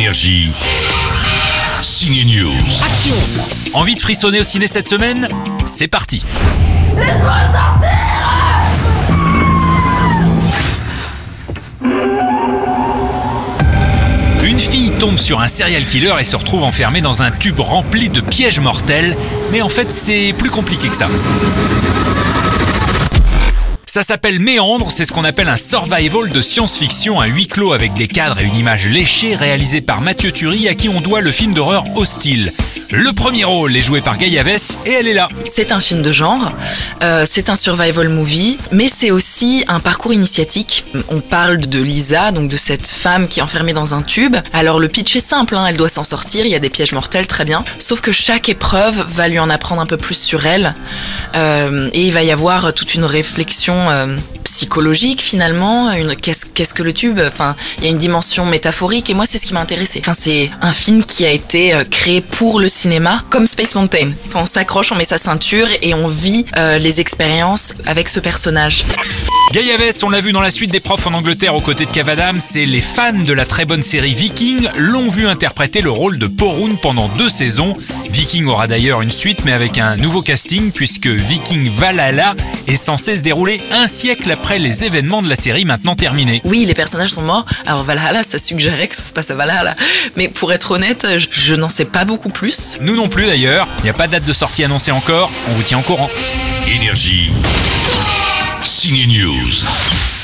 Énergie. Signe News. Action Envie de frissonner au ciné cette semaine C'est parti Une fille tombe sur un serial killer et se retrouve enfermée dans un tube rempli de pièges mortels, mais en fait c'est plus compliqué que ça. Ça s'appelle Méandre, c'est ce qu'on appelle un survival de science-fiction à huis clos avec des cadres et une image léchée réalisé par Mathieu Turi à qui on doit le film d'horreur Hostile. Le premier rôle est joué par Gaïa Vess et elle est là. C'est un film de genre, euh, c'est un survival movie, mais c'est aussi un parcours initiatique. On parle de Lisa, donc de cette femme qui est enfermée dans un tube. Alors le pitch est simple, hein, elle doit s'en sortir, il y a des pièges mortels, très bien. Sauf que chaque épreuve va lui en apprendre un peu plus sur elle, euh, et il va y avoir toute une réflexion euh, psychologique finalement. Une, qu'est-ce, que le tube Enfin, il y a une dimension métaphorique, et moi c'est ce qui m'a intéressé. Enfin, c'est un film qui a été euh, créé pour le cinéma, comme Space Mountain. On s'accroche, on met sa ceinture et on vit euh, les expériences avec ce personnage. Gaïa Vess, on l'a vu dans la suite des profs en Angleterre aux côtés de Kev Adams, et les fans de la très bonne série Viking l'ont vu interpréter le rôle de Porun pendant deux saisons. Viking aura d'ailleurs une suite, mais avec un nouveau casting, puisque Viking Valhalla est censé se dérouler un siècle après les événements de la série maintenant terminés. Oui, les personnages sont morts. Alors Valhalla, ça suggérait que ça se passe à Valhalla. Mais pour être honnête, je, je n'en sais pas beaucoup plus. Nous non plus d'ailleurs, il n'y a pas de date de sortie annoncée encore, on vous tient au courant. Énergie. Signe News.